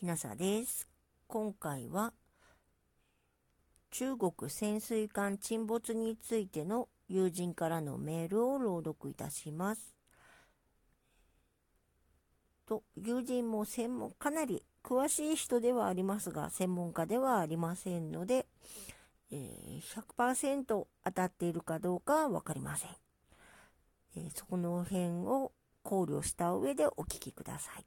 きなさです。今回は中国潜水艦沈没についての友人からのメールを朗読いたします。と友人も専門かなり詳しい人ではありますが専門家ではありませんので、え、100%当たっているかどうかは分かりません、え、そこの辺を考慮した上でお聞きください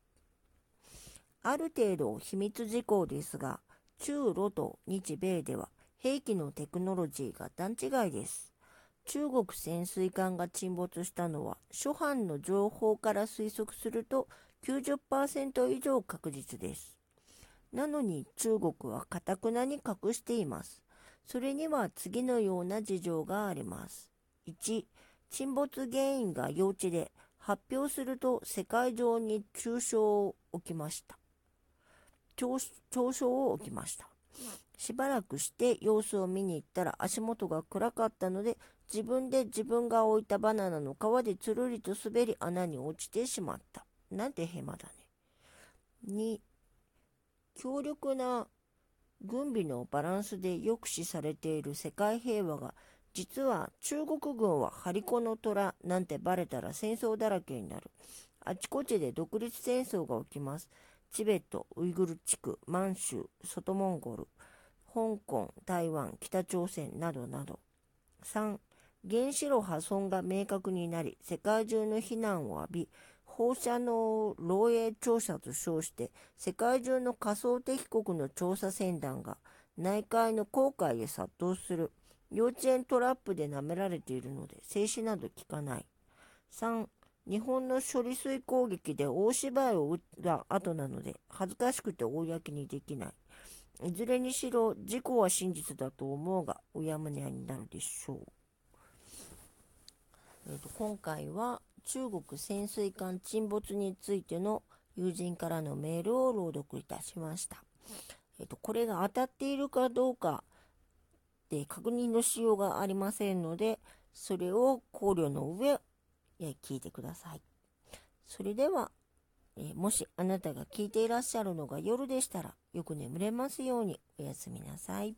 ある程度秘密事項ですが中ロと日米では兵器のテクノロジーが段違いです中国潜水艦が沈没したのは初版の情報から推測すると90%以上確実です。なのに中国はかたくなに隠しています。それには次のような事情があります。1、沈没原因が幼稚で発表すると世界中に中傷を起きました。嘲笑を起きました。しばらくして様子を見に行ったら足元が暗かったので自分で自分が置いたバナナの皮でつるりと滑り穴に落ちてしまった。なんてヘマだね。2、強力な軍備のバランスで抑止されている世界平和が実は中国軍は張り子の虎なんてバレたら戦争だらけになる。あちこちで独立戦争が起きます。チベット、ウイグル地区、満州、外モンゴル、香港、台湾、北朝鮮などなど。3、原子炉破損が明確になり、世界中の非難を浴び、放射能漏洩調査と称して世界中の仮想敵国の調査船団が内海の航海へ殺到する幼稚園トラップで舐められているので静止など効かない3日本の処理水攻撃で大芝居を打った後なので恥ずかしくて公にできないいずれにしろ事故は真実だと思うがうやむやになるでしょう、えーと今回は中国潜水艦沈没についての友人からのメールを朗読いたしました。えっと、これが当たっているかどうかで確認のしようがありませんので、それを考慮の上、え聞いてください。それでは、えもしあなたが聞いていらっしゃるのが夜でしたら、よく眠れますようにおやすみなさい。